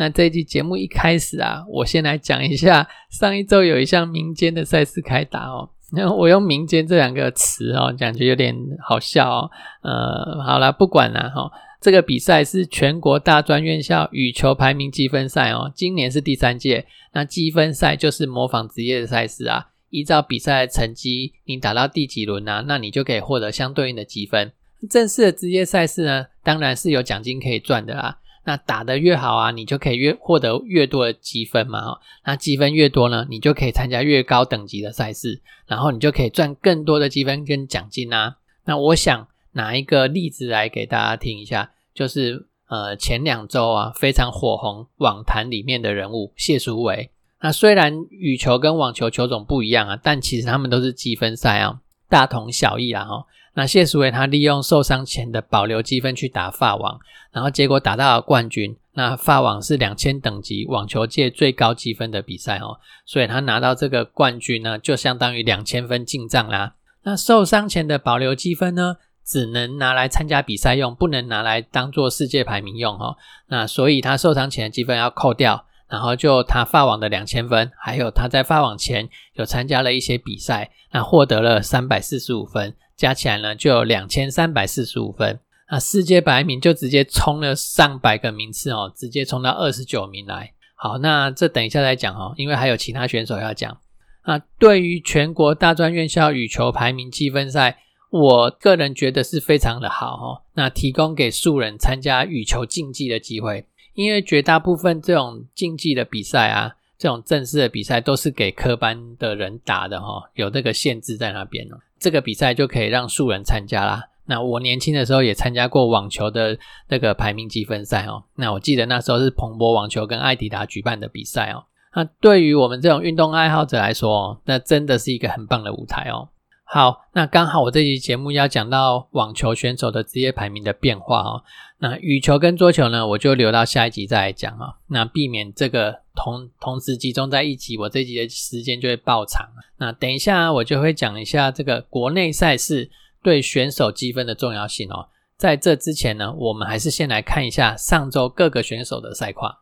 那这一集节目一开始啊，我先来讲一下上一周有一项民间的赛事开打哦。那我用“民间”这两个词哦，感觉有点好笑哦。呃，好了，不管了哈。这个比赛是全国大专院校羽球排名积分赛哦，今年是第三届。那积分赛就是模仿职业的赛事啊，依照比赛成绩，你打到第几轮啊，那你就可以获得相对应的积分。正式的职业赛事呢，当然是有奖金可以赚的啦。那打得越好啊，你就可以越获得越多的积分嘛。那积分越多呢，你就可以参加越高等级的赛事，然后你就可以赚更多的积分跟奖金啊。那我想拿一个例子来给大家听一下，就是呃前两周啊非常火红网坛里面的人物谢淑薇。那虽然羽球跟网球球种不一样啊，但其实他们都是积分赛啊，大同小异啊。哈。那谢淑薇她利用受伤前的保留积分去打法网，然后结果打到了冠军。那法网是两千等级网球界最高积分的比赛哦，所以他拿到这个冠军呢，就相当于两千分进账啦。那受伤前的保留积分呢，只能拿来参加比赛用，不能拿来当做世界排名用哦。那所以他受伤前的积分要扣掉，然后就他法网的两千分，还有他在法网前有参加了一些比赛，那获得了三百四十五分。加起来呢，就有两千三百四十五分。那世界排名就直接冲了上百个名次哦，直接冲到二十九名来。好，那这等一下再讲哦，因为还有其他选手要讲。那对于全国大专院校羽球排名积分赛，我个人觉得是非常的好哦。那提供给素人参加羽球竞技的机会，因为绝大部分这种竞技的比赛啊，这种正式的比赛都是给科班的人打的哈，有这个限制在那边哦。这个比赛就可以让素人参加啦。那我年轻的时候也参加过网球的那个排名积分赛哦。那我记得那时候是彭博网球跟艾迪达举办的比赛哦。那对于我们这种运动爱好者来说，那真的是一个很棒的舞台哦。好，那刚好我这期节目要讲到网球选手的职业排名的变化哦。那羽球跟桌球呢，我就留到下一集再来讲啊。那避免这个同同时集中在一集，我这集的时间就会爆长。那等一下我就会讲一下这个国内赛事对选手积分的重要性哦。在这之前呢，我们还是先来看一下上周各个选手的赛况。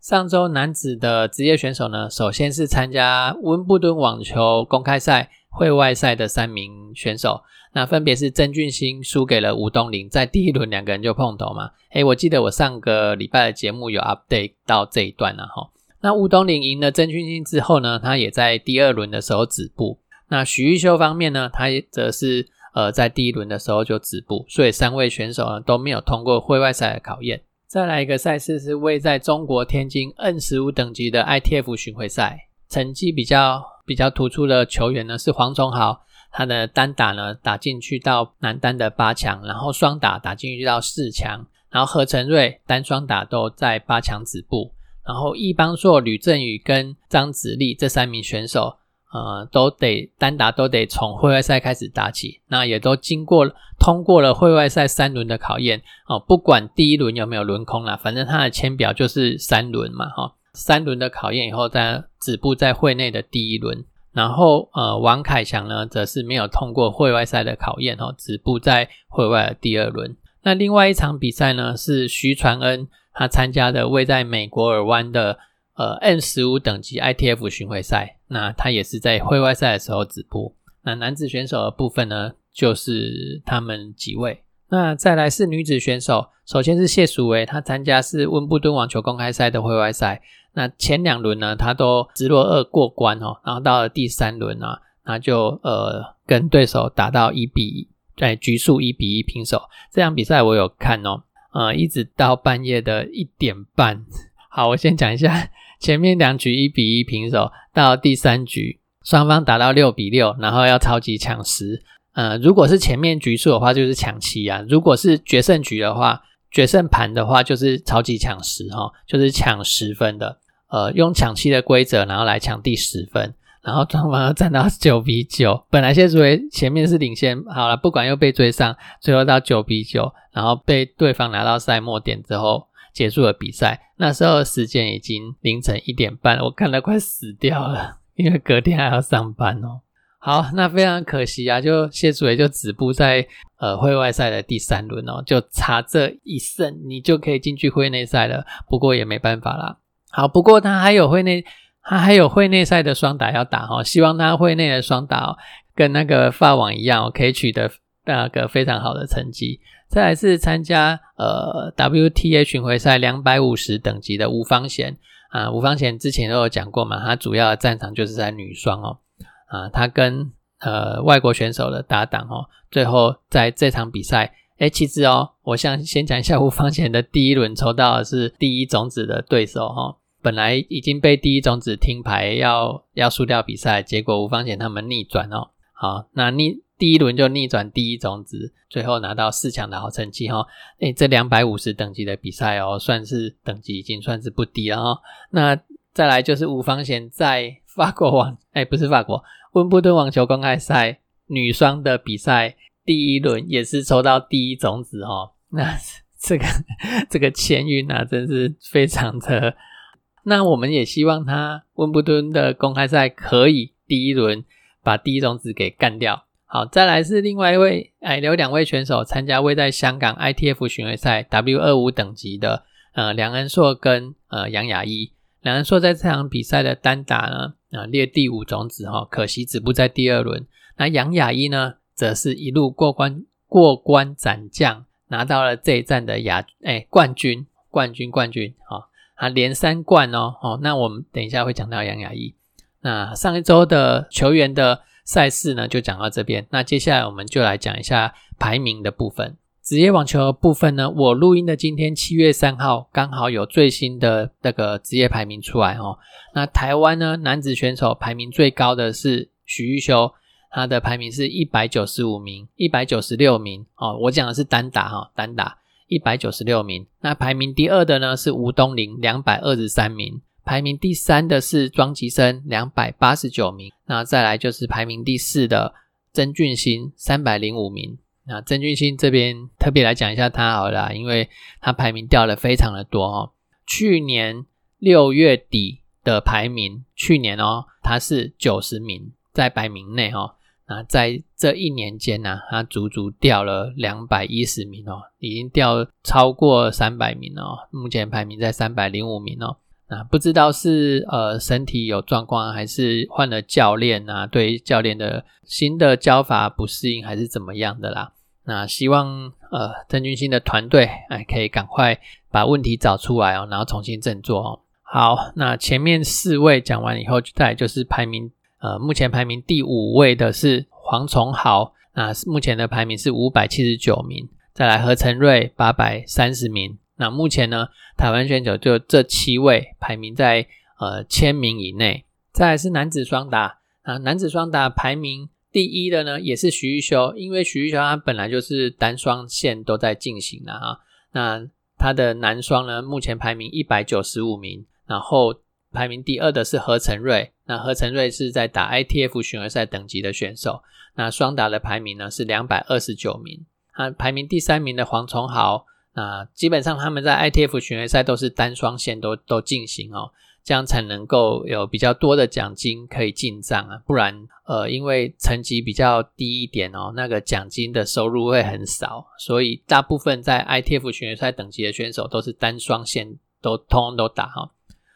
上周男子的职业选手呢，首先是参加温布顿网球公开赛会外赛的三名选手，那分别是曾俊欣输给了吴东林，在第一轮两个人就碰头嘛。诶，我记得我上个礼拜的节目有 update 到这一段了哈。那吴东林赢了曾俊欣之后呢，他也在第二轮的时候止步。那许玉修方面呢，他则是呃在第一轮的时候就止步，所以三位选手呢都没有通过会外赛的考验。再来一个赛事是位在中国天津 N 十五等级的 ITF 巡回赛，成绩比较比较突出的球员呢是黄崇豪，他的单打呢打进去到男单的八强，然后双打打进去到四强，然后何成瑞单双打都在八强止步，然后易邦硕、吕振宇跟张子立这三名选手。呃，都得单打都得从会外赛开始打起，那也都经过通过了会外赛三轮的考验哦。不管第一轮有没有轮空啦，反正他的签表就是三轮嘛，哈，三轮的考验以后再止步在会内的第一轮。然后呃，王凯翔呢，则是没有通过会外赛的考验哦，止步在会外的第二轮。那另外一场比赛呢，是徐传恩他参加的位在美国尔湾的。呃，N 十五等级 ITF 巡回赛，那他也是在会外赛的时候止步。那男子选手的部分呢，就是他们几位。那再来是女子选手，首先是谢淑薇，她参加是温布顿网球公开赛的会外赛。那前两轮呢，她都直落二过关哦，然后到了第三轮呢，那就呃跟对手打到一比一，在局数一比一平手。这场比赛我有看哦，呃，一直到半夜的一点半。好，我先讲一下。前面两局一比一平手，到第三局双方打到六比六，然后要超级抢十，呃，如果是前面局数的话，就是抢七啊；如果是决胜局的话，决胜盘的话就是超级抢十哈，就是抢十分的。呃，用抢七的规则，然后来抢第十分，然后双方要战到九比九。本来谢祖伟前面是领先，好了，不管又被追上，最后到九比九，然后被对方拿到赛末点之后结束了比赛。那时候时间已经凌晨一点半，我看得快死掉了，因为隔天还要上班哦。好，那非常可惜啊，就谢祖伟就止步在呃会外赛的第三轮哦，就差这一胜，你就可以进去会内赛了。不过也没办法啦。好，不过他还有会内，他还有会内赛的双打要打哦，希望他会内的双打哦，跟那个法网一样哦，可以取得那个非常好的成绩。再来是参加呃 WTA 巡回赛两百五十等级的吴方贤。啊，吴方贤之前都有讲过嘛，他主要的战场就是在女双哦，啊，他跟呃外国选手的搭档哦，最后在这场比赛。哎，其实哦，我想先讲一下吴方贤的第一轮抽到的是第一种子的对手哈，本来已经被第一种子听牌要要输掉比赛，结果吴方贤他们逆转哦，好，那逆第一轮就逆转第一种子，最后拿到四强的好成绩哈。哎，这两百五十等级的比赛哦，算是等级已经算是不低了哈。那再来就是吴方贤在法国网，哎，不是法国温布顿网球公开赛女双的比赛。第一轮也是抽到第一种子哦，那这个 这个签运啊，真是非常的。那我们也希望他温布顿的公开赛可以第一轮把第一种子给干掉。好，再来是另外一位，哎，有两位选手参加位在香港 ITF 巡回赛 W 二五等级的，呃，梁恩硕跟呃杨雅一。梁恩硕在这场比赛的单打呢，啊，列第五种子哈，可惜止步在第二轮。那杨雅一呢？则是一路过关过关斩将，拿到了这一站的亚哎冠军冠军冠军哦，啊连三冠哦哦，那我们等一下会讲到杨雅一。那上一周的球员的赛事呢，就讲到这边。那接下来我们就来讲一下排名的部分。职业网球部分呢，我录音的今天七月三号，刚好有最新的那个职业排名出来哦。那台湾呢，男子选手排名最高的是许玉修。他的排名是一百九十五名，一百九十六名哦。我讲的是单打哈，单打一百九十六名。那排名第二的呢是吴东林，两百二十三名。排名第三的是庄吉生，两百八十九名。那再来就是排名第四的曾俊欣，三百零五名。那曾俊欣这边特别来讲一下他好了，因为他排名掉了非常的多哦。去年六月底的排名，去年哦他是九十名，在百名内哦。那，在这一年间呢，他足足掉了两百一十名哦，已经掉超过三百名哦，目前排名在三百零五名哦。啊，不知道是呃身体有状况，还是换了教练啊，对教练的新的教法不适应，还是怎么样的啦？那希望呃郑军新的团队哎，可以赶快把问题找出来哦，然后重新振作哦。好，那前面四位讲完以后，再来就是排名。呃，目前排名第五位的是黄崇豪，那目前的排名是五百七十九名。再来何成瑞八百三十名。那目前呢，台湾选手就这七位排名在呃千名以内。再是男子双打啊，男子双打排名第一的呢，也是徐玉修，因为徐玉修他本来就是单双线都在进行的哈。那他的男双呢，目前排名一百九十五名，然后。排名第二的是何成瑞，那何成瑞是在打 ITF 巡回赛等级的选手。那双打的排名呢是两百二十九名。那排名第三名的黄崇豪，那基本上他们在 ITF 巡回赛都是单双线都都进行哦，这样才能够有比较多的奖金可以进账啊。不然，呃，因为成绩比较低一点哦，那个奖金的收入会很少，所以大部分在 ITF 巡回赛等级的选手都是单双线都通通都打哈。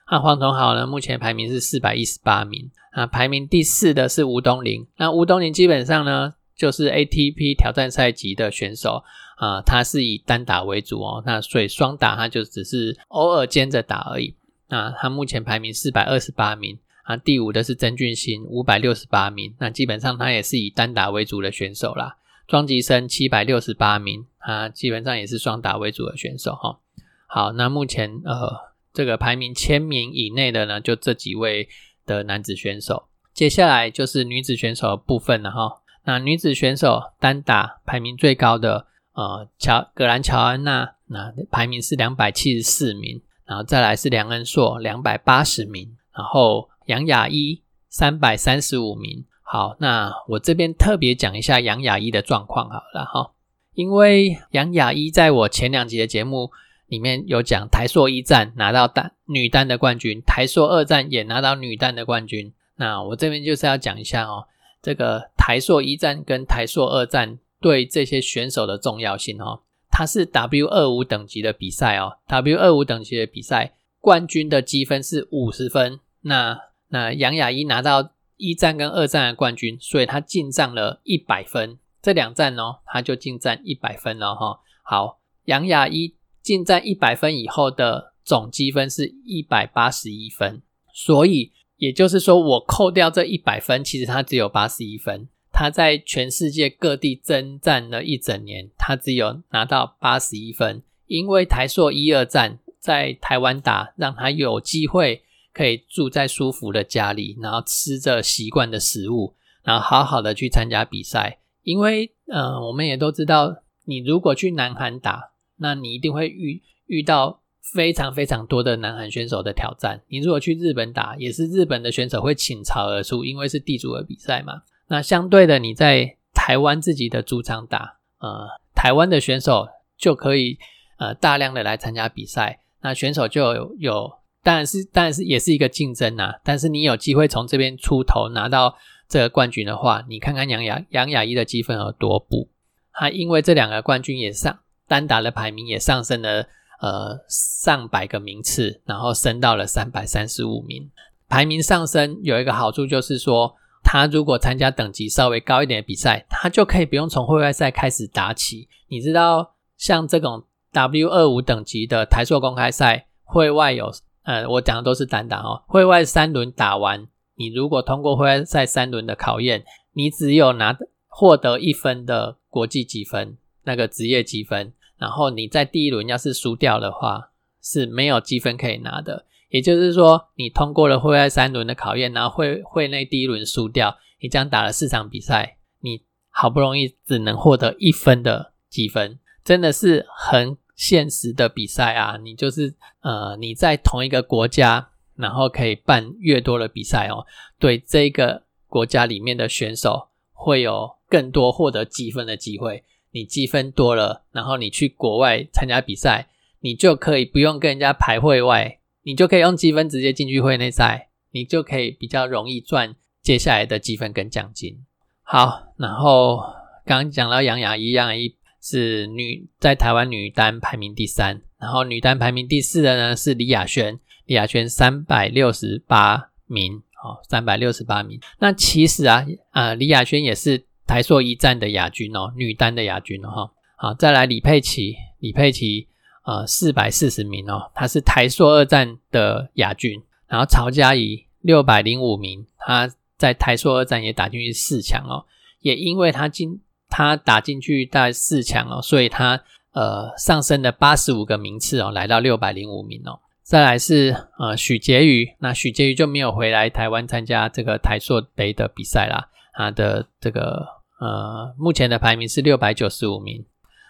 那黄崇豪呢？目前排名是四百一十八名。啊，排名第四的是吴东林。那吴东林基本上呢，就是 ATP 挑战赛级的选手啊，他是以单打为主哦。那所以双打他就只是偶尔兼着打而已。那他目前排名四百二十八名。啊，第五的是曾俊欣，五百六十八名。那基本上他也是以单打为主的选手啦。庄吉生七百六十八名，啊，基本上也是双打为主的选手哈。好，那目前呃。这个排名千名以内的呢，就这几位的男子选手。接下来就是女子选手部分了哈。那女子选手单打排名最高的，呃，乔格兰乔安娜，那排名是两百七十四名，然后再来是梁恩硕两百八十名，然后杨雅一三百三十五名。好，那我这边特别讲一下杨雅一的状况好了哈，因为杨雅一在我前两集的节目。里面有讲台硕一战拿到单女单的冠军，台硕二战也拿到女单的冠军。那我这边就是要讲一下哦，这个台硕一战跟台硕二战对这些选手的重要性哦。它是 W 二五等级的比赛哦，W 二五等级的比赛冠军的积分是五十分。那那杨雅一拿到一战跟二战的冠军，所以他进账了一百分。这两战哦，他就进账一百分了哈。好，杨雅一。进站一百分以后的总积分是一百八十一分，所以也就是说，我扣掉这一百分，其实他只有八十一分。他在全世界各地征战了一整年，他只有拿到八十一分。因为台硕一二战在台湾打，让他有机会可以住在舒服的家里，然后吃着习惯的食物，然后好好的去参加比赛。因为，嗯，我们也都知道，你如果去南韩打。那你一定会遇遇到非常非常多的南韩选手的挑战。你如果去日本打，也是日本的选手会倾巢而出，因为是地主的比赛嘛。那相对的，你在台湾自己的主场打，呃，台湾的选手就可以呃大量的来参加比赛。那选手就有有，当然是当然是也是一个竞争呐。但是你有机会从这边出头拿到这个冠军的话，你看看杨雅杨雅一的积分有多补。他因为这两个冠军也上。单打的排名也上升了，呃，上百个名次，然后升到了三百三十五名。排名上升有一个好处，就是说，他如果参加等级稍微高一点的比赛，他就可以不用从会外赛开始打起。你知道，像这种 W 二五等级的台塑公开赛，会外有，呃，我讲的都是单打哦。会外三轮打完，你如果通过会外赛三轮的考验，你只有拿获得一分的国际积分。那个职业积分，然后你在第一轮要是输掉的话，是没有积分可以拿的。也就是说，你通过了会外三轮的考验，然后会会内第一轮输掉，你这样打了四场比赛，你好不容易只能获得一分的积分，真的是很现实的比赛啊！你就是呃，你在同一个国家，然后可以办越多的比赛哦，对这个国家里面的选手会有更多获得积分的机会。你积分多了，然后你去国外参加比赛，你就可以不用跟人家排会外，你就可以用积分直接进去会内赛，你就可以比较容易赚接下来的积分跟奖金。好，然后刚刚讲到杨雅一，杨雅一是女在台湾女单排名第三，然后女单排名第四的呢是李雅轩，李雅轩三百六十八名，哦，三百六十八名。那其实啊，呃，李雅轩也是。台硕一战的亚军哦，女单的亚军哦，哈，好，再来李佩琦，李佩琦，呃，四百四十名哦，他是台硕二战的亚军，然后曹佳怡六百零五名，他在台硕二战也打进去四强哦，也因为他进，他打进去大概四强哦，所以他呃上升了八十五个名次哦，来到六百零五名哦，再来是呃许婕妤，那许婕妤就没有回来台湾参加这个台硕杯的比赛啦。他的这个呃，目前的排名是六百九十五名。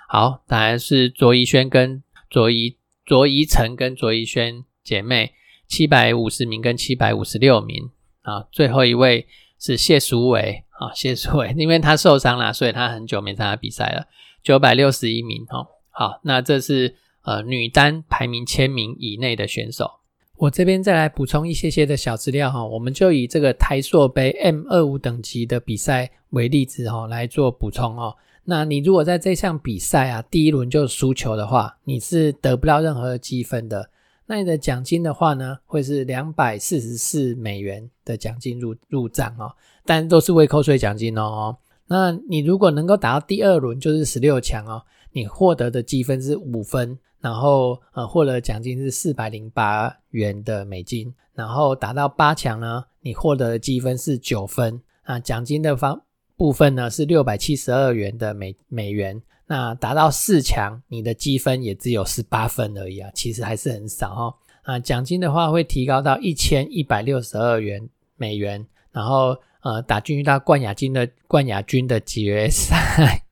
好，当然是卓宜萱跟卓怡卓怡晨跟卓怡萱姐妹七百五十名跟七百五十六名啊。最后一位是谢淑伟啊，谢淑伟，因为他受伤了，所以他很久没参加比赛了，九百六十一名哦。好，那这是呃女单排名千名以内的选手。我这边再来补充一些些的小资料哈，我们就以这个台硕杯 M 二五等级的比赛为例子哈来做补充哦。那你如果在这项比赛啊第一轮就输球的话，你是得不到任何积分的。那你的奖金的话呢，会是两百四十四美元的奖金入入账哦，但都是未扣税奖金哦。那你如果能够打到第二轮，就是十六强哦，你获得的积分是五分。然后呃，获得奖金是四百零八元的美金。然后达到八强呢，你获得的积分是九分啊。奖金的方部分呢是六百七十二元的美美元。那达到四强，你的积分也只有十八分而已啊，其实还是很少哦。啊，奖金的话会提高到一千一百六十二元美元。然后呃打进去到冠亚军的冠亚军的决赛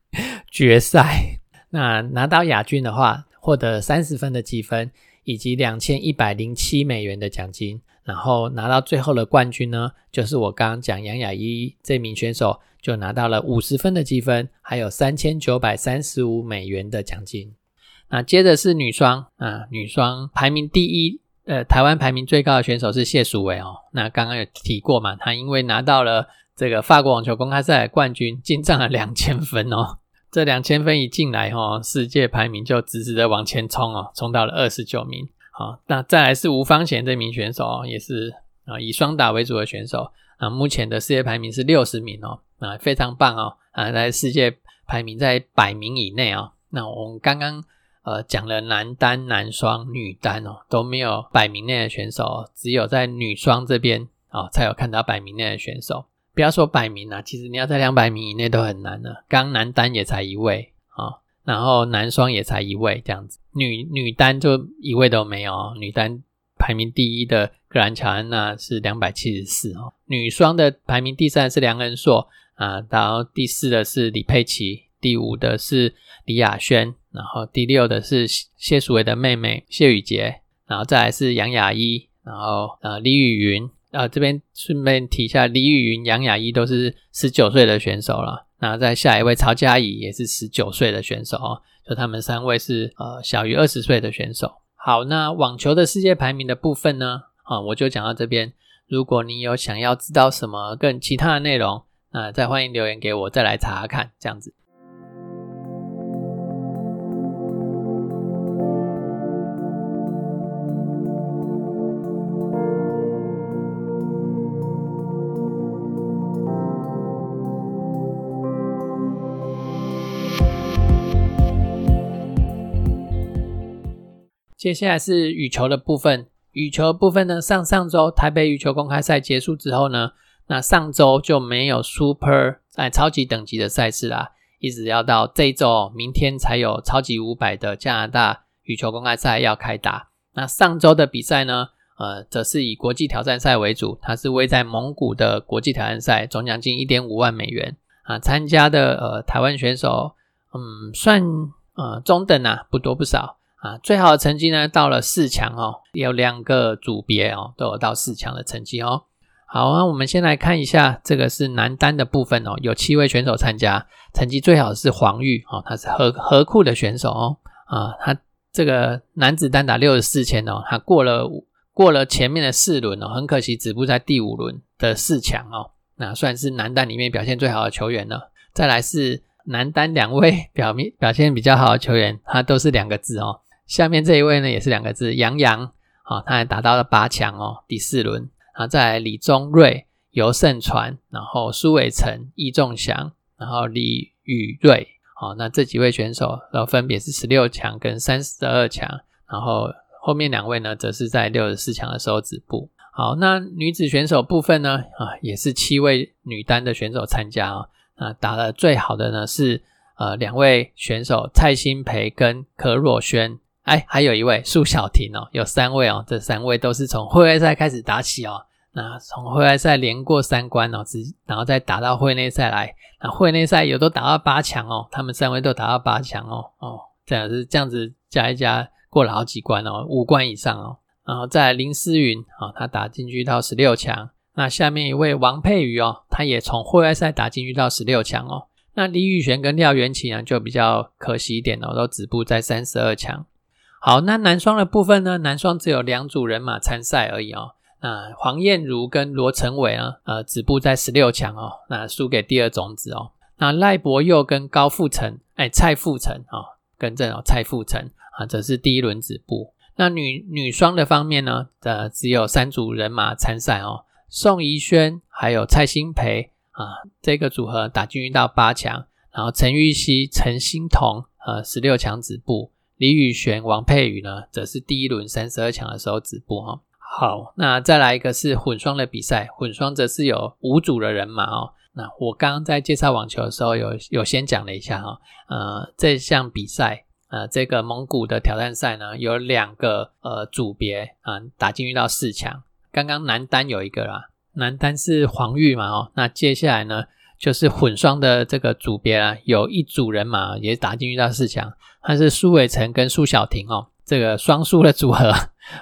决赛。那拿到亚军的话，获得三十分的积分以及两千一百零七美元的奖金。然后拿到最后的冠军呢，就是我刚刚讲杨雅一这名选手就拿到了五十分的积分，还有三千九百三十五美元的奖金。那接着是女双啊，女双排名第一，呃，台湾排名最高的选手是谢淑薇哦。那刚刚有提过嘛，她因为拿到了这个法国网球公开赛冠军，进账了两千分哦。这两千分一进来哦，世界排名就直直的往前冲哦，冲到了二十九名。好，那再来是吴芳贤这名选手哦，也是啊以双打为主的选手啊，目前的世界排名是六十名哦，啊非常棒哦，啊在世界排名在百名以内哦。那我们刚刚呃讲了男单、男双、女单哦，都没有百名内的选手，只有在女双这边哦才有看到百名内的选手。不要说百名啊，其实你要在两百名以内都很难了。刚男单也才一位啊，然后男双也才一位这样子，女女单就一位都没有。女单排名第一的格兰乔安娜是两百七十四哦，女双的排名第三是梁恩硕啊，然后第四的是李佩琪，第五的是李雅轩，然后第六的是谢淑薇的妹妹谢雨洁，然后再来是杨雅一，然后呃李雨云。啊，这边顺便提一下，李雨云、杨雅一都是十九岁的选手了。那在下一位曹佳怡也是十九岁的选手哦，就他们三位是呃小于二十岁的选手。好，那网球的世界排名的部分呢，啊，我就讲到这边。如果你有想要知道什么更其他的内容，那再欢迎留言给我，再来查看这样子。接下来是羽球的部分。羽球部分呢，上上周台北羽球公开赛结束之后呢，那上周就没有 Super 哎超级等级的赛事啦，一直要到这周明天才有超级五百的加拿大羽球公开赛要开打。那上周的比赛呢，呃，则是以国际挑战赛为主，它是位在蒙古的国际挑战赛，总奖金一点五万美元啊。参加的呃台湾选手，嗯，算呃中等啊，不多不少。啊，最好的成绩呢，到了四强哦，有两个组别哦，都有到四强的成绩哦。好，那我们先来看一下，这个是男单的部分哦，有七位选手参加，成绩最好的是黄玉哦，他是河河库的选手哦，啊，他这个男子单打六十四千哦，他过了过了前面的四轮哦，很可惜止步在第五轮的四强哦，那算是男单里面表现最好的球员了。再来是男单两位 表面表现比较好的球员，他都是两个字哦。下面这一位呢，也是两个字，杨洋，啊，他还达到了八强哦，第四轮。啊，在李宗瑞、尤胜传，然后苏伟成、易仲祥，然后李宇瑞，好，那这几位选手，然后分别是十六强跟三十二强，然后后面两位呢，则是在六十四强的时候止步。好，那女子选手部分呢，啊，也是七位女单的选手参加啊，啊，打的最好的呢是呃两位选手蔡新培跟柯若萱。哎，还有一位苏小婷哦，有三位哦，这三位都是从会外赛开始打起哦。那从会外赛连过三关哦，直然后再打到会内赛来。那会内赛有都打到八强哦，他们三位都打到八强哦哦，这样是这样子加一加过了好几关哦，五关以上哦。然后在林思云啊，他打进去到十六强。那下面一位王佩瑜哦，他也从会外赛打进去到十六强哦。那李宇璇跟廖元琪呢，就比较可惜一点哦，都止步在三十二强。好，那男双的部分呢？男双只有两组人马参赛而已哦。那黄燕如跟罗成伟啊，呃，止步在十六强哦，那输给第二种子哦。那赖博佑跟高富成，哎，蔡富成哦，更正哦，蔡富成啊，则是第一轮止步。那女女双的方面呢，呃，只有三组人马参赛哦。宋怡轩还有蔡新培啊，这个组合打进到八强，然后陈玉熙、陈欣彤呃，十六强止步。李宇璇、王佩宇呢，则是第一轮三十二强的时候止步哈。好，那再来一个是混双的比赛，混双则是有五组的人马哦。那我刚刚在介绍网球的时候，有有先讲了一下哈。呃，这项比赛，呃，这个蒙古的挑战赛呢，有两个呃组别啊，打进遇到四强。刚刚男单有一个啦，男单是黄玉嘛哦，那接下来呢就是混双的这个组别啊，有一组人马也打进去到四强，他是苏伟成跟苏小婷哦，这个双输的组合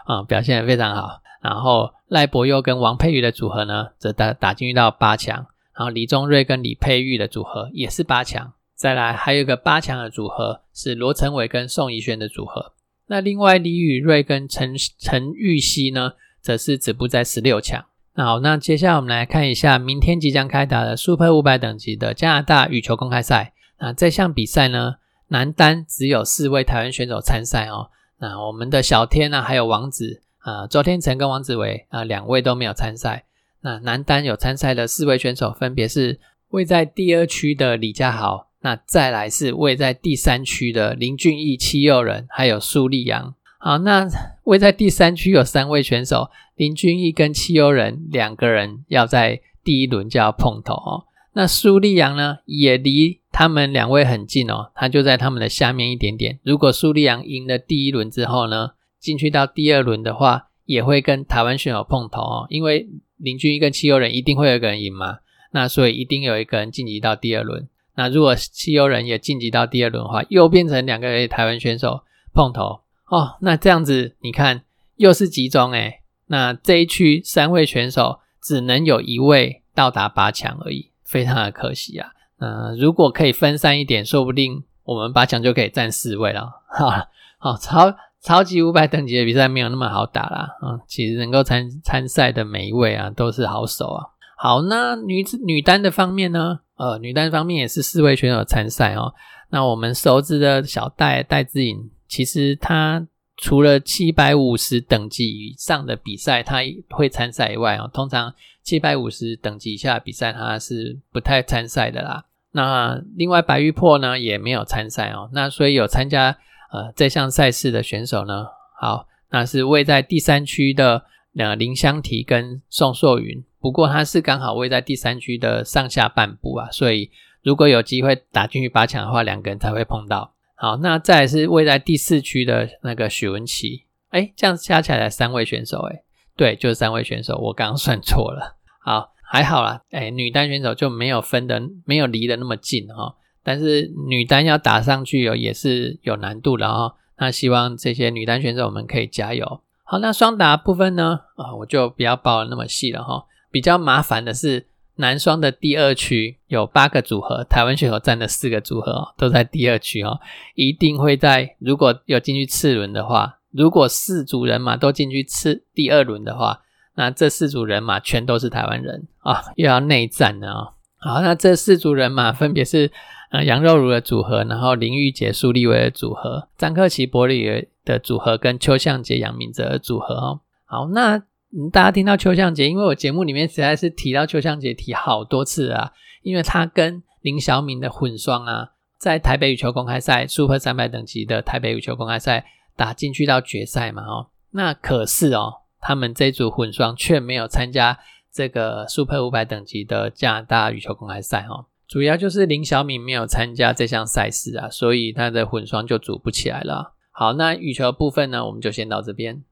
啊表现非常好。然后赖博佑跟王佩瑜的组合呢，则打打进去到八强。然后李宗瑞跟李佩玉的组合也是八强。再来还有一个八强的组合是罗成伟跟宋怡轩的组合。那另外李宇瑞跟陈陈玉熙呢，则是止步在十六强。好，那接下来我们来看一下明天即将开打的 Super 五百等级的加拿大羽球公开赛。那这项比赛呢，男单只有四位台湾选手参赛哦。那我们的小天呢，还有王子。啊，周天成跟王子维啊，两位都没有参赛。那男单有参赛的四位选手，分别是位在第二区的李佳豪，那再来是位在第三区的林俊逸、戚佑仁，还有苏立阳。好，那位在第三区有三位选手，林俊逸跟汽油人两个人要在第一轮就要碰头哦。那苏立阳呢，也离他们两位很近哦，他就在他们的下面一点点。如果苏立阳赢了第一轮之后呢？进去到第二轮的话，也会跟台湾选手碰头哦，因为林俊一跟汽油人一定会有一个人赢嘛，那所以一定有一个人晋级到第二轮。那如果汽油人也晋级到第二轮的话，又变成两个台湾选手碰头哦，那这样子你看又是集中诶，那这一区三位选手只能有一位到达八强而已，非常的可惜啊。嗯，如果可以分散一点，说不定我们八强就可以占四位了。哈，好超。超级五百等级的比赛没有那么好打啦，嗯，其实能够参参赛的每一位啊都是好手啊。好，那女子女单的方面呢？呃，女单方面也是四位选手参赛哦。那我们熟知的小戴戴资颖，其实她除了七百五十等级以上的比赛他会参赛以外哦，通常七百五十等级以下的比赛他是不太参赛的啦。那另外白玉珀呢也没有参赛哦，那所以有参加。呃，这项赛事的选手呢，好，那是位在第三区的呃林香缇跟宋硕云，不过他是刚好位在第三区的上下半部啊，所以如果有机会打进去八强的话，两个人才会碰到。好，那再是位在第四区的那个许文琪，哎，这样加起来三位选手，哎，对，就是三位选手，我刚刚算错了。好，还好啦，哎，女单选手就没有分的，没有离得那么近哈。但是女单要打上去哦，也是有难度的哦。那希望这些女单选手我们可以加油。好，那双打部分呢？啊，我就不要报那么细了哈。比较麻烦的是男双的第二区有八个组合，台湾选手占了四个组合哦，都在第二区哦。一定会在如果有进去次轮的话，如果四组人马都进去次第二轮的话，那这四组人马全都是台湾人啊，又要内战了啊。好，那这四组人马分别是。呃，杨肉茹的组合，然后林玉洁、苏立伟的组合，张克奇、伯里的组合，跟邱向杰、杨明哲的组合哦。好，那嗯大家听到邱向杰，因为我节目里面实在是提到邱向杰提好多次啊，因为他跟林晓敏的混双啊，在台北羽球公开赛 Super 三百等级的台北羽球公开赛打进去到决赛嘛哦。那可是哦，他们这组混双却没有参加这个 Super 五百等级的加拿大羽球公开赛哦。主要就是林小敏没有参加这项赛事啊，所以她的混双就组不起来了。好，那羽球部分呢，我们就先到这边。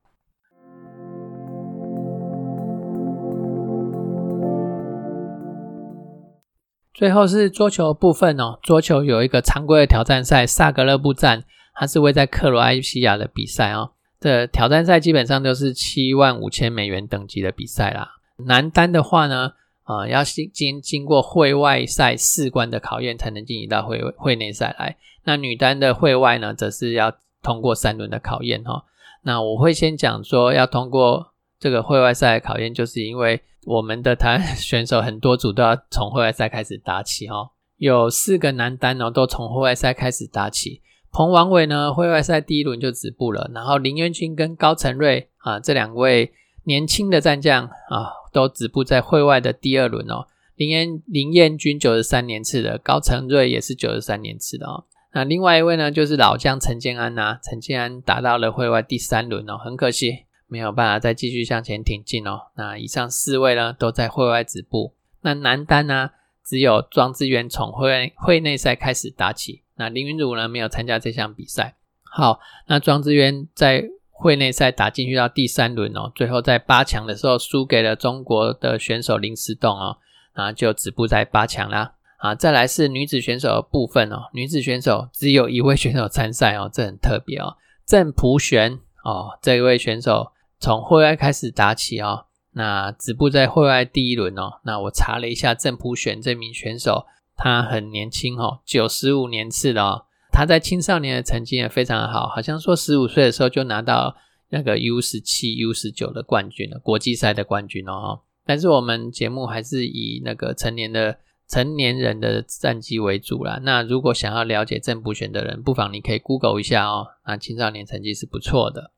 最后是桌球部分哦，桌球有一个常规的挑战赛萨格勒布站，它是位在克罗埃西亚的比赛哦。这挑战赛基本上都是七万五千美元等级的比赛啦。男单的话呢？啊，要经经经过会外赛四关的考验，才能晋级到会会内赛来。那女单的会外呢，则是要通过三轮的考验哈。那我会先讲说，要通过这个会外赛的考验，就是因为我们的台湾选手很多组都要从会外赛开始打起哦。有四个男单哦，都从会外赛开始打起。彭王伟呢，会外赛第一轮就止步了。然后林元君跟高成瑞啊，这两位年轻的战将啊。都止步在会外的第二轮哦。林彦林彦君九十三年次的，高成瑞也是九十三年次的哦。那另外一位呢，就是老将陈建安呐。陈建安打到了会外第三轮哦，很可惜没有办法再继续向前挺进哦。那以上四位呢，都在会外止步。那男单呢，只有庄智渊从会会内赛开始打起。那林云儒呢，没有参加这项比赛。好，那庄智渊在会内赛打进去到第三轮哦，最后在八强的时候输给了中国的选手林思栋哦，啊就止步在八强啦。啊，再来是女子选手的部分哦，女子选手只有一位选手参赛哦，这很特别哦。郑普璇哦，这一位选手从会外开始打起哦，那止步在会外第一轮哦。那我查了一下郑普选这名选手，他很年轻哦，九十五年次的哦。他在青少年的成绩也非常好，好像说十五岁的时候就拿到那个 U 十七、U 十九的冠军了，国际赛的冠军哦。但是我们节目还是以那个成年的。成年人的战绩为主啦。那如果想要了解正普选的人，不妨你可以 Google 一下哦。那青少年成绩是不错的。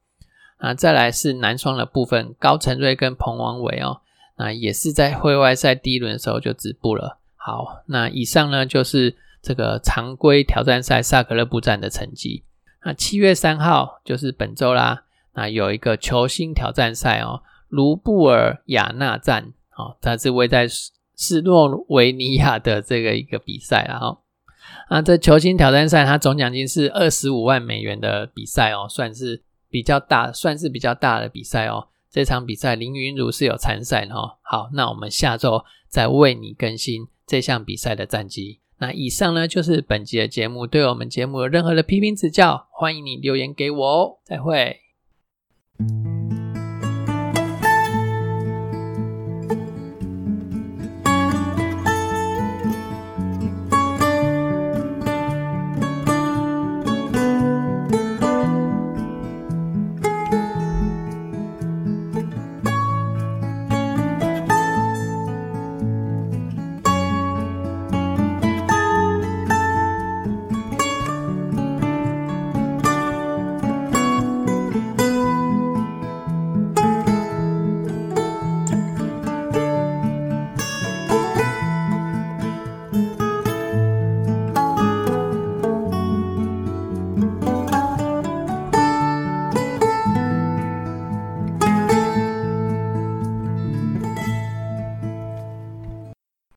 啊，再来是男双的部分，高承瑞跟彭王伟哦，那也是在会外赛第一轮的时候就止步了。好，那以上呢就是这个常规挑战赛萨格勒布站的成绩。那七月三号就是本周啦，那有一个球星挑战赛哦，卢布尔雅纳站哦，它是位在。斯诺维尼亚的这个一个比赛了哈，啊，这球星挑战赛它总奖金是二十五万美元的比赛哦，算是比较大，算是比较大的比赛哦。这场比赛林云如是有参赛哦。好，那我们下周再为你更新这项比赛的战绩。那以上呢就是本集的节目，对我们节目有任何的批评指教，欢迎你留言给我哦。再会。